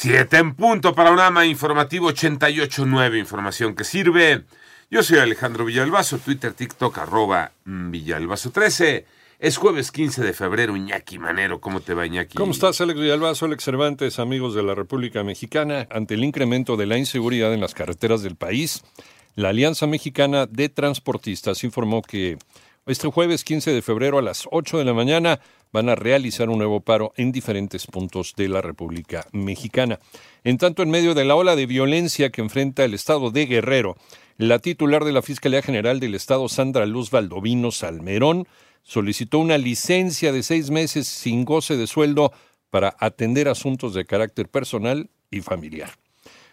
Siete en punto. Panorama informativo 88.9. Información que sirve. Yo soy Alejandro Villalbazo. Twitter, TikTok, arroba Villalbazo13. Es jueves 15 de febrero, Iñaki Manero. ¿Cómo te va, Iñaki? ¿Cómo estás, Alex Villalbazo, Alex Cervantes, amigos de la República Mexicana? Ante el incremento de la inseguridad en las carreteras del país, la Alianza Mexicana de Transportistas informó que este jueves 15 de febrero a las 8 de la mañana van a realizar un nuevo paro en diferentes puntos de la República Mexicana. En tanto, en medio de la ola de violencia que enfrenta el estado de Guerrero, la titular de la Fiscalía General del Estado, Sandra Luz Valdovino Salmerón, solicitó una licencia de seis meses sin goce de sueldo para atender asuntos de carácter personal y familiar.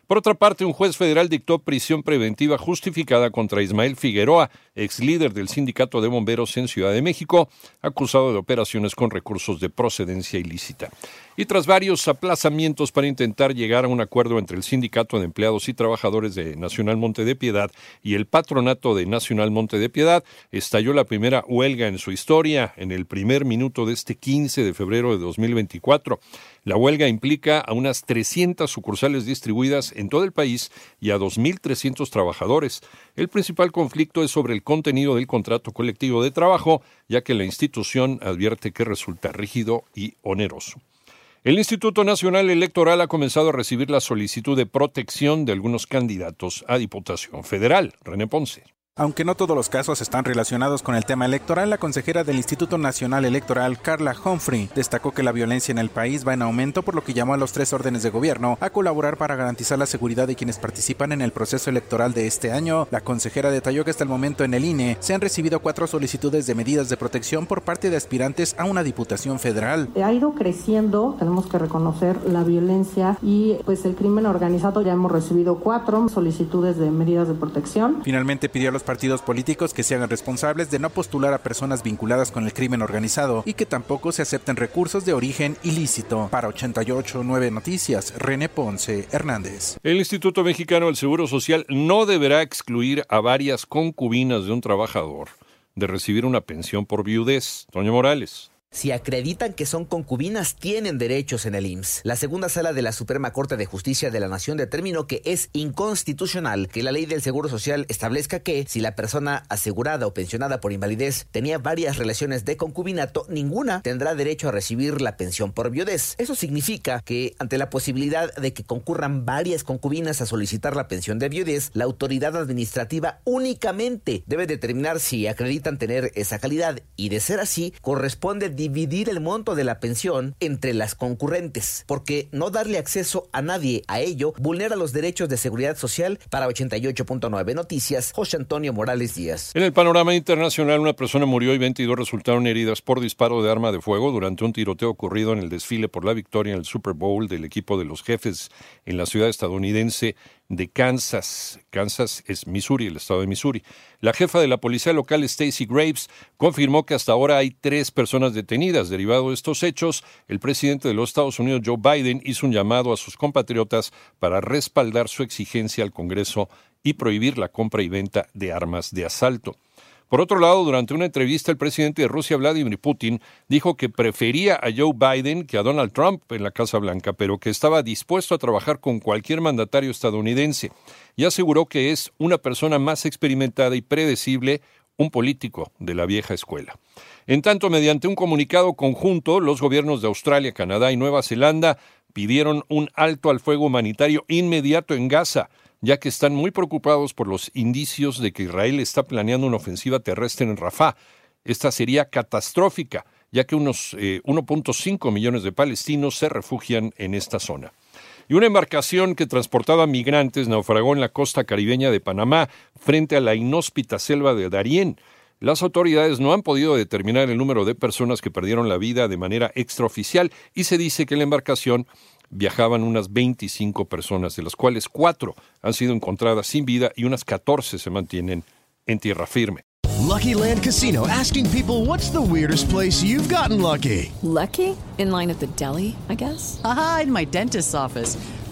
Por otra parte, un juez federal dictó prisión preventiva justificada contra Ismael Figueroa, ex líder del sindicato de bomberos en Ciudad de México, acusado de operaciones con recursos de procedencia ilícita. Y tras varios aplazamientos para intentar llegar a un acuerdo entre el Sindicato de Empleados y Trabajadores de Nacional Monte de Piedad y el Patronato de Nacional Monte de Piedad, estalló la primera huelga en su historia en el primer minuto de este 15 de febrero de 2024. La huelga implica a unas 300 sucursales distribuidas en todo el país y a 2.300 trabajadores. El principal conflicto es sobre el contenido del contrato colectivo de trabajo, ya que la institución advierte que resulta rígido y oneroso. El Instituto Nacional Electoral ha comenzado a recibir la solicitud de protección de algunos candidatos a Diputación Federal. René Ponce. Aunque no todos los casos están relacionados con el tema electoral, la consejera del Instituto Nacional Electoral, Carla Humphrey, destacó que la violencia en el país va en aumento, por lo que llamó a los tres órdenes de gobierno a colaborar para garantizar la seguridad de quienes participan en el proceso electoral de este año. La consejera detalló que hasta el momento en el INE se han recibido cuatro solicitudes de medidas de protección por parte de aspirantes a una diputación federal. Ha ido creciendo, tenemos que reconocer la violencia y pues el crimen organizado. Ya hemos recibido cuatro solicitudes de medidas de protección. Finalmente pidió a los partidos políticos que se hagan responsables de no postular a personas vinculadas con el crimen organizado y que tampoco se acepten recursos de origen ilícito. Para 889 Noticias, René Ponce Hernández. El Instituto Mexicano del Seguro Social no deberá excluir a varias concubinas de un trabajador de recibir una pensión por viudez. Toño Morales si acreditan que son concubinas, tienen derechos en el IMSS. La segunda sala de la Suprema Corte de Justicia de la Nación determinó que es inconstitucional que la ley del Seguro Social establezca que si la persona asegurada o pensionada por invalidez tenía varias relaciones de concubinato, ninguna tendrá derecho a recibir la pensión por viudez. Eso significa que ante la posibilidad de que concurran varias concubinas a solicitar la pensión de viudez, la autoridad administrativa únicamente debe determinar si acreditan tener esa calidad y de ser así, corresponde dividir el monto de la pensión entre las concurrentes, porque no darle acceso a nadie a ello vulnera los derechos de seguridad social para 88.9 Noticias, José Antonio Morales Díaz. En el panorama internacional, una persona murió y 22 resultaron heridas por disparo de arma de fuego durante un tiroteo ocurrido en el desfile por la victoria en el Super Bowl del equipo de los jefes en la ciudad estadounidense de Kansas. Kansas es Missouri, el estado de Missouri. La jefa de la policía local, Stacy Graves, confirmó que hasta ahora hay tres personas detenidas. Derivado de estos hechos, el presidente de los Estados Unidos, Joe Biden, hizo un llamado a sus compatriotas para respaldar su exigencia al Congreso y prohibir la compra y venta de armas de asalto. Por otro lado, durante una entrevista, el presidente de Rusia, Vladimir Putin, dijo que prefería a Joe Biden que a Donald Trump en la Casa Blanca, pero que estaba dispuesto a trabajar con cualquier mandatario estadounidense y aseguró que es una persona más experimentada y predecible, un político de la vieja escuela. En tanto, mediante un comunicado conjunto, los gobiernos de Australia, Canadá y Nueva Zelanda pidieron un alto al fuego humanitario inmediato en Gaza, ya que están muy preocupados por los indicios de que Israel está planeando una ofensiva terrestre en Rafah. Esta sería catastrófica, ya que unos 1.5 eh, millones de palestinos se refugian en esta zona. Y una embarcación que transportaba migrantes naufragó en la costa caribeña de Panamá frente a la inhóspita selva de Darién. Las autoridades no han podido determinar el número de personas que perdieron la vida de manera extraoficial y se dice que la embarcación viajaban unas 25 personas, de las cuales cuatro han sido encontradas sin vida y unas 14 se mantienen en tierra firme. Lucky Land Casino asking people what's the weirdest place you've gotten lucky. Lucky? In line at the deli, I guess. Aha, in my dentist's office.